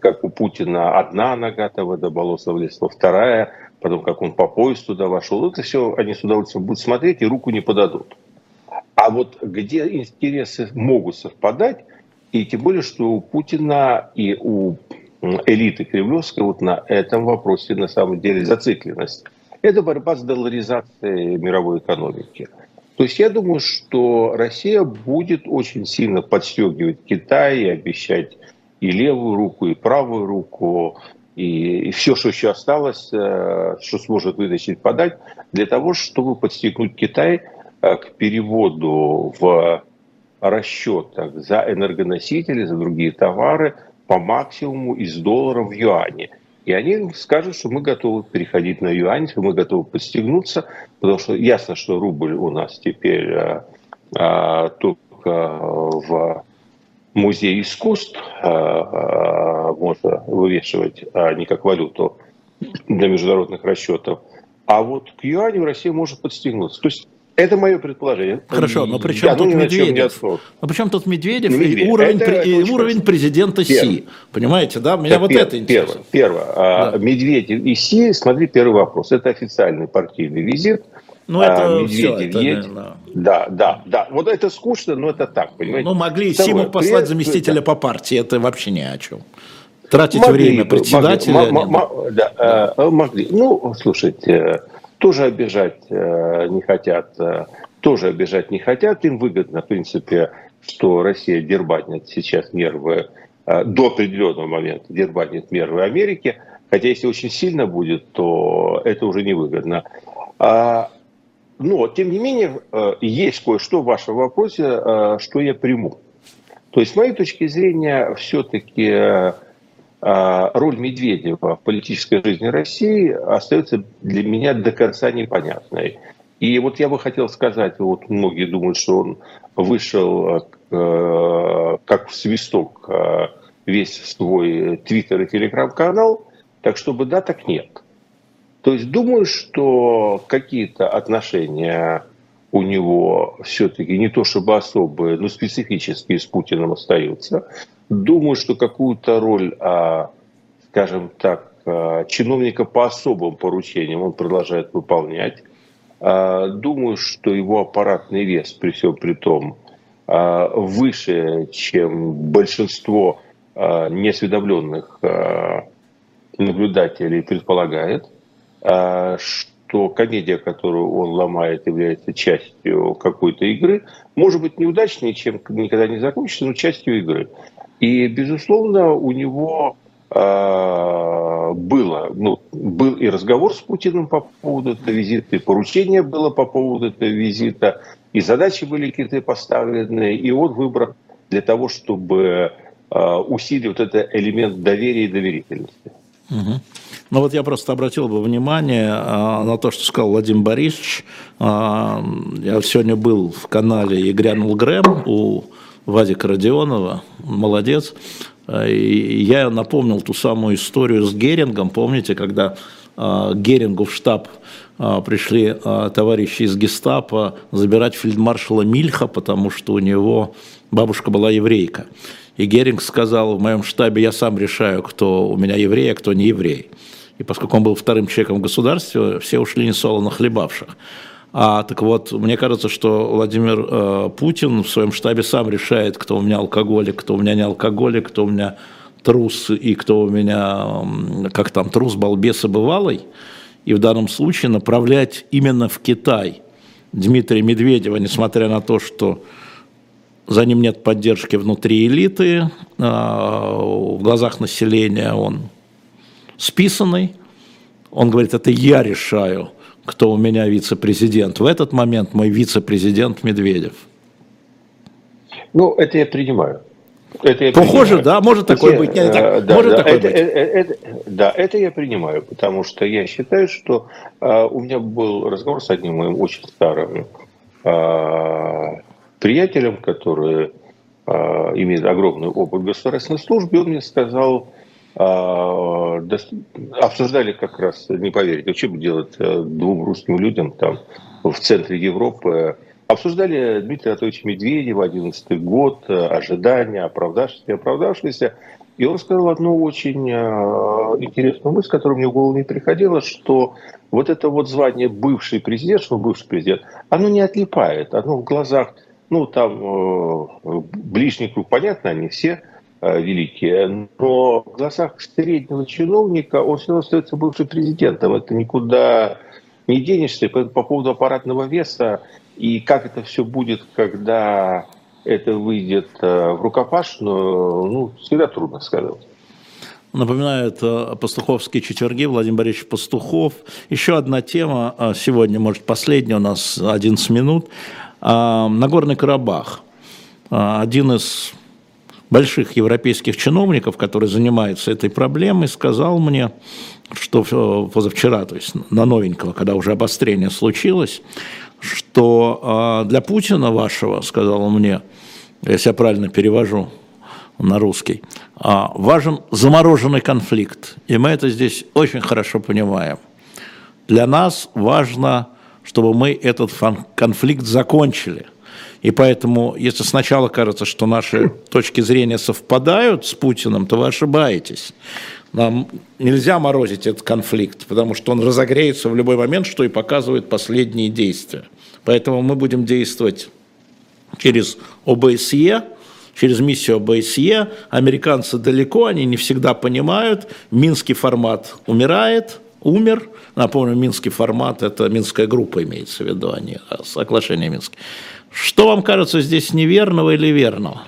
как у Путина одна нога того до болота вторая, потом как он по пояс туда вошел. Это все они с удовольствием будут смотреть и руку не подадут. А вот где интересы могут совпадать, и тем более, что у Путина и у элиты кремлевской вот на этом вопросе на самом деле зацикленность. Это борьба с долларизацией мировой экономики. То есть я думаю, что Россия будет очень сильно подстегивать Китай и обещать и левую руку, и правую руку, и, и все, что еще осталось, э, что сможет вытащить, подать, для того, чтобы подстегнуть Китай э, к переводу в расчетах за энергоносители, за другие товары по максимуму из доллара в юане. И они скажут, что мы готовы переходить на юань, что мы готовы подстегнуться, потому что ясно, что рубль у нас теперь а, а, только в музее искусств а, а, можно вывешивать, а не как валюту для международных расчетов. А вот к юаню Россия может подстегнуться. То есть это мое предположение. Хорошо, но при чем, да, тут, ну, Медведев? Но при чем тут Медведев, Медведев. и уровень, это, и уровень президента первое. Си? Понимаете, да? Меня это вот пер, это интересно. Первое. первое. А, да. Медведев и Си, смотри, первый вопрос. Это официальный партийный визит. Ну, это а, Медведев все, это, едет. Да, да, да, да. Вот это скучно, но это так, понимаете? Ну, могли Си мог послать заместителя по партии, это вообще ни о чем. Тратить могли, время председателя? Могли, да, э, могли. Ну, слушайте, тоже обижать э, не хотят, э, тоже обижать не хотят. Им выгодно, в принципе, что Россия дербанит сейчас нервы до определенного момента, дербанит нервы Америки. Хотя если очень сильно будет, то это уже невыгодно. А, но, тем не менее, есть кое-что в вашем вопросе, что я приму. То есть, с моей точки зрения, все-таки а, роль Медведева в политической жизни России остается для меня до конца непонятной. И вот я бы хотел сказать, вот многие думают, что он вышел э, как в свисток э, весь свой твиттер и телеграм-канал, так чтобы да, так нет. То есть думаю, что какие-то отношения у него все-таки не то чтобы особые, но специфические с Путиным остаются. Думаю, что какую-то роль, а, скажем так, а, чиновника по особым поручениям он продолжает выполнять. А, думаю, что его аппаратный вес при всем при том выше, чем большинство неосведомленных наблюдателей предполагает, что комедия, которую он ломает, является частью какой-то игры, может быть неудачнее, чем никогда не закончится, но частью игры. И, безусловно, у него э, было, ну, был и разговор с Путиным по поводу этого визита, и поручение было по поводу этого визита, и задачи были какие-то поставлены, и он выбрал для того, чтобы э, усилить вот этот элемент доверия и доверительности. Угу. Ну вот я просто обратил бы внимание а, на то, что сказал Владимир Борисович. А, я сегодня был в канале «И грянул Грэм» у Вадика Родионова, молодец. И я напомнил ту самую историю с Герингом, помните, когда а, Герингу в штаб а, пришли а, товарищи из гестапо забирать фельдмаршала Мильха, потому что у него бабушка была еврейка. И Геринг сказал, в моем штабе я сам решаю, кто у меня еврей, а кто не еврей. И поскольку он был вторым человеком в государстве, все ушли не солоно хлебавших. А, так вот, мне кажется, что Владимир э, Путин в своем штабе сам решает, кто у меня алкоголик, кто у меня не алкоголик, кто у меня трус и кто у меня, как там, трус, балбес и бывалый. И в данном случае направлять именно в Китай Дмитрия Медведева, несмотря на то, что за ним нет поддержки внутри элиты, а, в глазах населения он списанный. Он говорит, это я решаю, кто у меня вице-президент. В этот момент мой вице-президент Медведев. Ну, это я принимаю. Это я Похоже, принимаю. да, может такое быть. Нет, так, да, может да, такое это, быть. Это, это, да, это я принимаю, потому что я считаю, что э, у меня был разговор с одним моим очень старым э, приятелем, который э, имеет огромный опыт в государственной службе, он мне сказал, э, обсуждали как раз, не поверите, что бы делать э, двум русским людям там в центре Европы, обсуждали Дмитрия Анатольевича Медведева, 11 год, э, ожидания, оправдавшиеся, оправдавшиеся. И он сказал одну очень э, интересную мысль, которая мне в голову не приходила, что вот это вот звание бывший президент, что бывший президент, оно не отлипает, оно в глазах ну, там ближний круг, понятно, они все великие, но в глазах среднего чиновника он все равно остается бывшим президентом. Это никуда не денешься. По, по поводу аппаратного веса и как это все будет, когда это выйдет э, в рукопашную, ну, всегда трудно сказать. Напоминаю, это пастуховские четверги, Владимир Борисович Пастухов. Еще одна тема, сегодня, может, последняя у нас 11 минут. А, Нагорный Карабах. А, один из больших европейских чиновников, который занимается этой проблемой, сказал мне, что позавчера, то есть на новенького, когда уже обострение случилось, что а, для Путина вашего, сказал он мне, если я правильно перевожу на русский, важен замороженный конфликт. И мы это здесь очень хорошо понимаем. Для нас важно чтобы мы этот конфликт закончили. И поэтому, если сначала кажется, что наши точки зрения совпадают с Путиным, то вы ошибаетесь. Нам нельзя морозить этот конфликт, потому что он разогреется в любой момент, что и показывает последние действия. Поэтому мы будем действовать через ОБСЕ, через миссию ОБСЕ. Американцы далеко, они не всегда понимают. Минский формат умирает, умер. Напомню, Минский формат – это Минская группа имеется в виду, а не соглашение Минское. Что вам кажется здесь неверного или верного?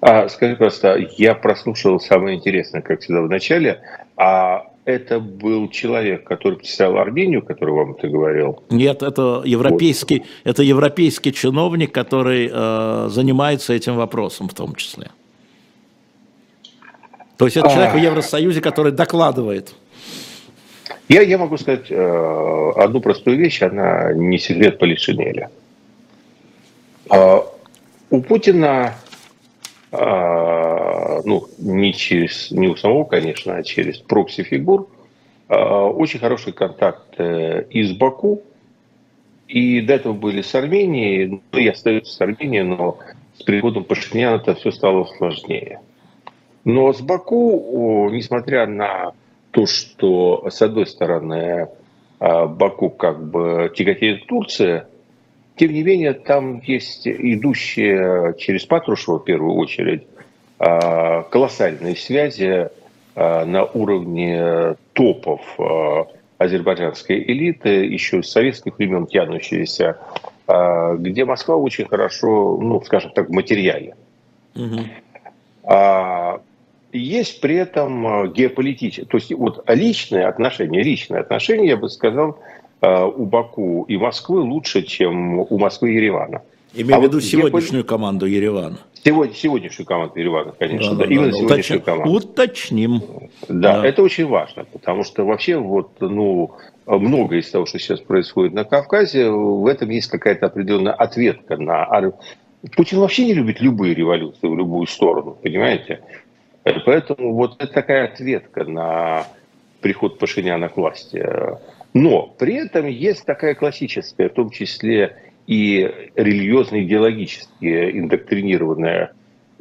А, скажи просто, я прослушал самое интересное, как всегда в начале, а это был человек, который представил Армению, который вам это говорил? Нет, это европейский, вот. это европейский чиновник, который э, занимается этим вопросом в том числе. То есть это а... человек в Евросоюзе, который докладывает. Я, я могу сказать э, одну простую вещь, она не секрет Полишинеля. Э, у Путина а, ну, не через, не у самого, конечно, а через прокси-фигур, а, очень хороший контакт э, из Баку, и до этого были с Арменией, ну, и остаются с Арменией, но с приходом Пашиняна это все стало сложнее. Но с Баку, несмотря на то, что, с одной стороны, а, Баку как бы тяготеет Турция, тем не менее, там есть идущие через Патрушева, в первую очередь, а, колоссальные связи а, на уровне топов а, азербайджанской элиты, еще с советских времен тянущиеся, где Москва очень хорошо, ну, скажем так, в материале. Угу. Есть при этом геополитические, то есть вот личные отношения, личные отношения, я бы сказал, у Баку и Москвы лучше, чем у Москвы и Еревана. Имею а в виду вот сегодняшнюю где... команду Еревана. Сегодня, сегодняшнюю команду Еревана, конечно, да, да, именно да, сегодняшнюю уточ... команду. Уточним. Да, да, это очень важно, потому что вообще вот, ну, многое из того, что сейчас происходит на Кавказе, в этом есть какая-то определенная ответка на... Путин вообще не любит любые революции в любую сторону, понимаете? Поэтому вот это такая ответка на приход Пашиняна к власти. Но при этом есть такая классическая, в том числе и религиозно-идеологически индоктринированная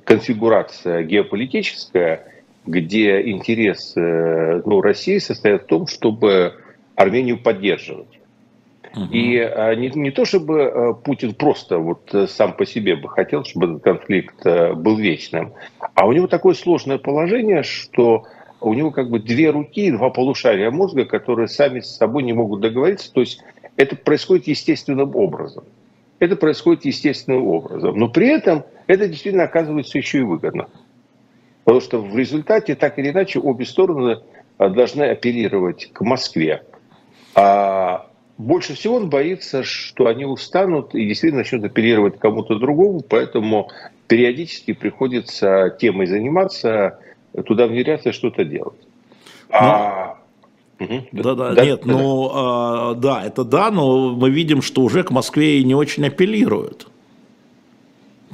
конфигурация геополитическая, где интерес ну, России состоит в том, чтобы Армению поддерживать. Угу. И а, не, не то, чтобы а, Путин просто вот э, сам по себе бы хотел, чтобы этот конфликт был вечным, а у него такое сложное положение, что у него как бы две руки и два полушария мозга, которые сами с собой не могут договориться. То есть это происходит естественным образом. Это происходит естественным образом. Но при этом это действительно оказывается еще и выгодно. Потому что в результате, так или иначе, обе стороны а, должны оперировать к Москве. А больше всего он боится, что они устанут и действительно начнут оперировать кому-то другому, поэтому периодически приходится темой заниматься, туда внедряться и что-то делать. А... Угу. Да, да, да, нет, да, ну, а, да, это да, но мы видим, что уже к Москве и не очень апеллируют,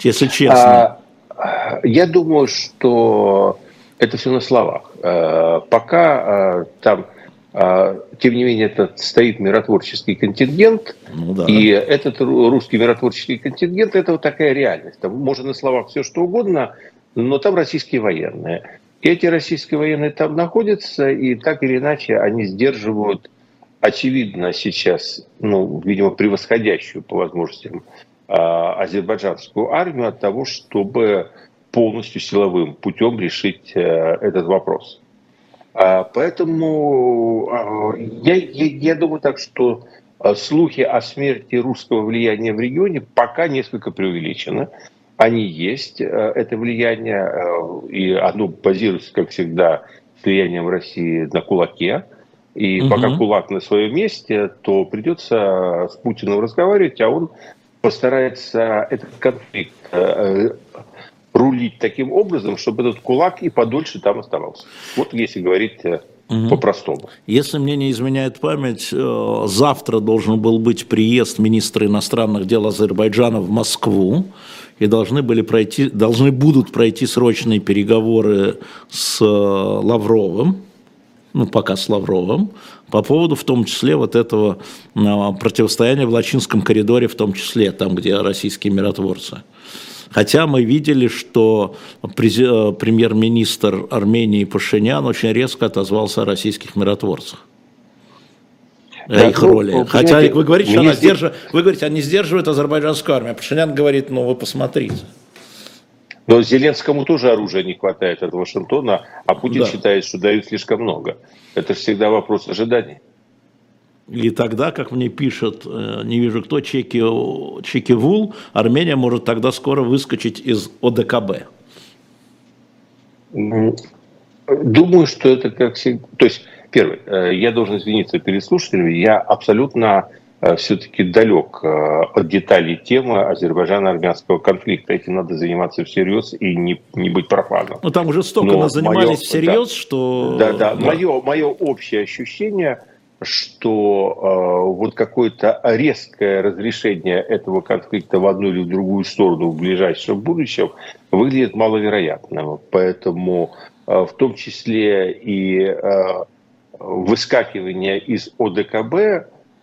если честно. А, я думаю, что это все на словах. А, пока а, там, а, тем не менее, это стоит миротворческий контингент, ну, да. и этот русский миротворческий контингент – это вот такая реальность. Там можно на словах все что угодно, но там российские военные. Эти российские военные там находятся, и так или иначе они сдерживают, очевидно, сейчас, ну, видимо, превосходящую по возможностям а, азербайджанскую армию от того, чтобы полностью силовым путем решить э, этот вопрос. А, поэтому а, я, я, я думаю так, что слухи о смерти русского влияния в регионе пока несколько преувеличены они есть, э, это влияние, э, и оно базируется, как всегда, влиянием России на кулаке. И угу. пока кулак на своем месте, то придется с Путиным разговаривать, а он постарается этот конфликт э, рулить таким образом, чтобы этот кулак и подольше там оставался. Вот если говорить угу. по-простому. Если мне не изменяет память, завтра должен был быть приезд министра иностранных дел Азербайджана в Москву и должны, были пройти, должны будут пройти срочные переговоры с э, Лавровым, ну, пока с Лавровым, по поводу в том числе вот этого э, противостояния в Лачинском коридоре, в том числе там, где российские миротворцы. Хотя мы видели, что э, премьер-министр Армении Пашинян очень резко отозвался о российских миротворцах да, их ну, роли. Хотя вы говорите, что она сдерживает, вы говорите, они сдерживают азербайджанскую армию. А Пашинян говорит, ну вы посмотрите. Но Зеленскому тоже оружия не хватает от Вашингтона, а Путин да. считает, что дают слишком много. Это всегда вопрос ожиданий. И тогда, как мне пишут, э, не вижу кто, Чеки, Чеки Вул, Армения может тогда скоро выскочить из ОДКБ. Думаю, что это как всегда... То есть, первый, э, я должен извиниться перед слушателями, я абсолютно э, все-таки далек от деталей темы Азербайджано-армянского конфликта. Этим надо заниматься всерьез и не, не быть профаном. Ну там уже столько Но занимались мое, всерьез, да, что... Да, да, да. Мое, мое общее ощущение – что э, вот какое-то резкое разрешение этого конфликта в одну или в другую сторону в ближайшем будущем выглядит маловероятным. Поэтому э, в том числе и э, выскакивание из ОДКБ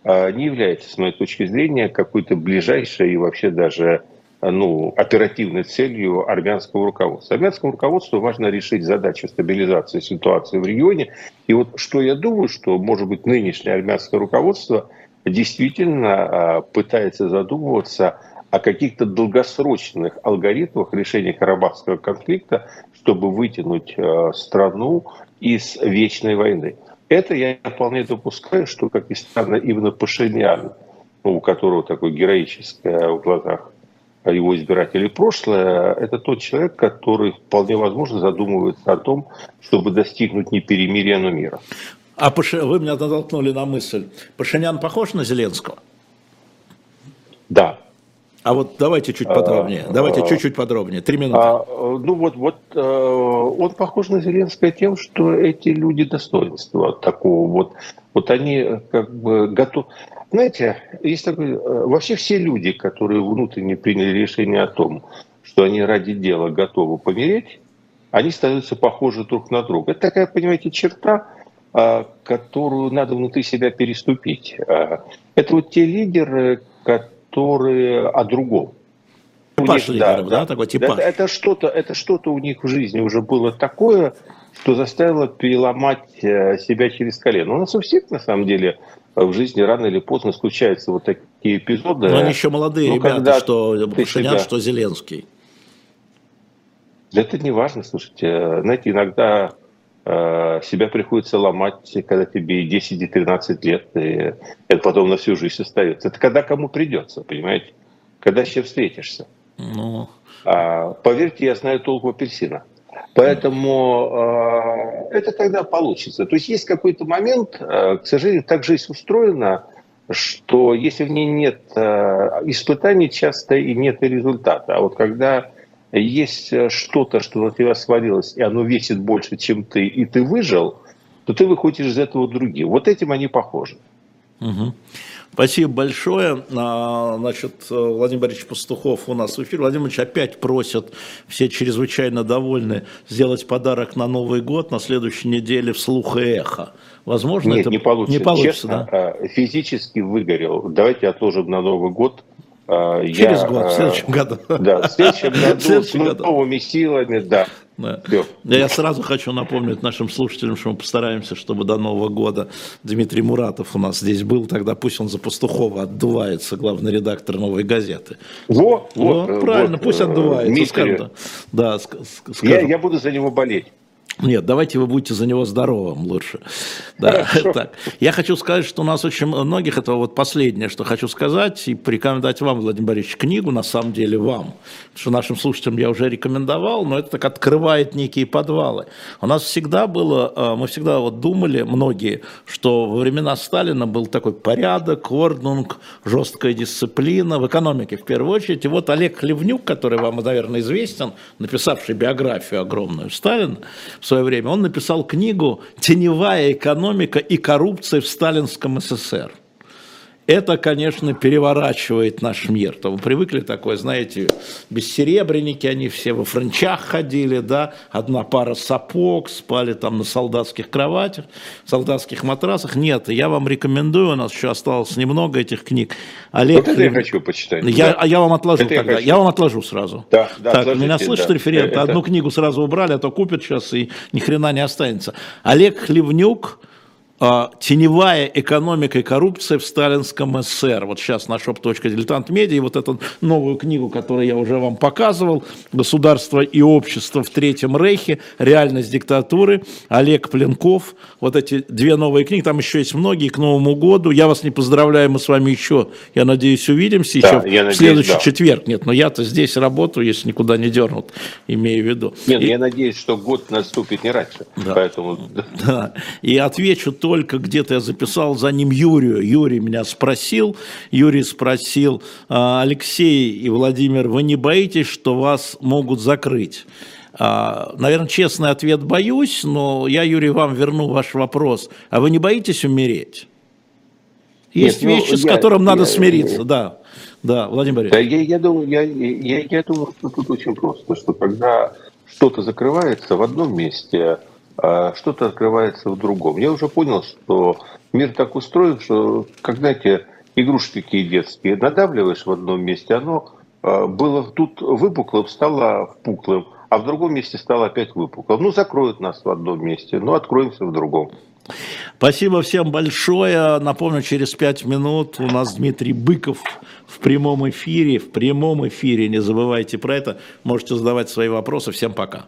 э, не является, с моей точки зрения, какой-то ближайшей и вообще даже ну, оперативной целью армянского руководства. Армянскому руководству важно решить задачу стабилизации ситуации в регионе. И вот что я думаю, что, может быть, нынешнее армянское руководство действительно а, пытается задумываться о каких-то долгосрочных алгоритмах решения карабахского конфликта, чтобы вытянуть а, страну из вечной войны. Это я вполне допускаю, что, как ни странно, именно Пашинян, ну, у которого такое героическое в глазах его избирателей прошлое, это тот человек, который вполне возможно задумывается о том, чтобы достигнуть не перемирия, но мира. А Паш... вы меня натолкнули на мысль. Пашинян похож на Зеленского? Да. А вот давайте чуть подробнее. А, давайте чуть-чуть подробнее. Три минуты. А, ну вот, вот э, он похож на Зеленского тем, что эти люди достоинства такого. Вот, вот они как бы готовы. Знаете, есть такой, э, вообще все люди, которые внутренне приняли решение о том, что они ради дела готовы помереть, они становятся похожи друг на друга. Это такая, понимаете, черта, а, которую надо внутри себя переступить. А, это вот те лидеры, которые о другом. Типаж них, лидеров, да, да, такой типаж. Это, это что-то, это что-то у них в жизни уже было такое, что заставило переломать э, себя через колено. У нас у всех, на самом деле, в жизни рано или поздно случаются вот такие эпизоды. Но они еще молодые ну, ребята, что Пашинян, себя... что Зеленский. Это не важно, слушайте. Знаете, иногда себя приходится ломать, когда тебе 10 и 13 лет, и это потом на всю жизнь остается. Это когда кому придется, понимаете? Когда еще встретишься. Ну... А, поверьте, я знаю толку апельсина. Поэтому э, это тогда получится. То есть есть какой-то момент, э, к сожалению, так жизнь устроена, что если в ней нет э, испытаний, часто и нет и результата. А вот когда есть что-то, что на тебя свалилось, и оно весит больше, чем ты, и ты выжил, то ты выходишь из этого другим. Вот этим они похожи. Угу. Спасибо большое. А, значит, Владимир Борисович Пастухов у нас в эфире. Владимир Ильич опять просят, все чрезвычайно довольны, сделать подарок на Новый год на следующей неделе вслух и эхо. Возможно, Нет, это не получится. Не получится Честно, да? А, физически выгорел. Давайте отложим на Новый год. А, Через я, год, в следующем году. Да, в следующем году с новыми силами, да. Да. Я сразу хочу напомнить нашим слушателям, что мы постараемся, чтобы до Нового года Дмитрий Муратов у нас здесь был, тогда пусть он за Пастухова отдувается, главный редактор «Новой газеты». Во, вот, вот, правильно, вот, пусть э, отдувается. Дмитрий, скажем, да, скажем. Я, я буду за него болеть. Нет, давайте вы будете за него здоровым лучше. Да, так. Я хочу сказать, что у нас очень многих, это вот последнее, что хочу сказать, и порекомендовать вам, Владимир Борисович, книгу, на самом деле вам. Что нашим слушателям я уже рекомендовал, но это так открывает некие подвалы. У нас всегда было, э, мы всегда вот думали, многие, что во времена Сталина был такой порядок, орднунг, жесткая дисциплина в экономике в первую очередь. И вот Олег Хлевнюк, который вам, наверное, известен, написавший биографию огромную Сталина, в свое время, он написал книгу «Теневая экономика и коррупция в сталинском СССР» это, конечно, переворачивает наш мир. То вы привыкли такое, знаете, бессеребренники, они все во франчах ходили, да, одна пара сапог, спали там на солдатских кроватях, солдатских матрасах. Нет, я вам рекомендую, у нас еще осталось немного этих книг. Олег, вот это я хочу почитать. Я, да. Я вам отложу это тогда, я, я вам отложу сразу. Да, да, так, меня слышат да. референты, это... одну книгу сразу убрали, а то купят сейчас и ни хрена не останется. Олег Хлевнюк, теневая экономика и коррупция в сталинском СССР. Вот сейчас на shop.дилетант медиа, вот эту новую книгу, которую я уже вам показывал, «Государство и общество в Третьем Рейхе. Реальность диктатуры», Олег Пленков. Вот эти две новые книги, там еще есть многие к Новому году. Я вас не поздравляю, мы с вами еще, я надеюсь, увидимся да, еще в надеюсь, следующий да. четверг. Нет, но я-то здесь работаю, если никуда не дернут, имею в виду. Нет, и... я надеюсь, что год наступит не раньше. Да. Поэтому... да. И отвечу то, только где-то я записал за ним Юрию. Юрий меня спросил, Юрий спросил, «А, Алексей и Владимир, вы не боитесь, что вас могут закрыть? А, Наверное, честный ответ боюсь, но я, Юрий, вам верну ваш вопрос. А вы не боитесь умереть? Есть Нет, ну, вещи, ну, с которыми надо я, смириться, я, да. Да, Владимир Да, я, я, думаю, я, я, я думаю, что тут очень просто, что когда что-то закрывается в одном месте, что-то открывается в другом. Я уже понял, что мир так устроен, что, как знаете, игрушки такие детские, надавливаешь в одном месте, оно а, было тут выпуклым, стало впуклым, а в другом месте стало опять выпуклым. Ну, закроют нас в одном месте, но откроемся в другом. Спасибо всем большое. Напомню, через пять минут у нас Дмитрий Быков в прямом эфире. В прямом эфире, не забывайте про это. Можете задавать свои вопросы. Всем пока.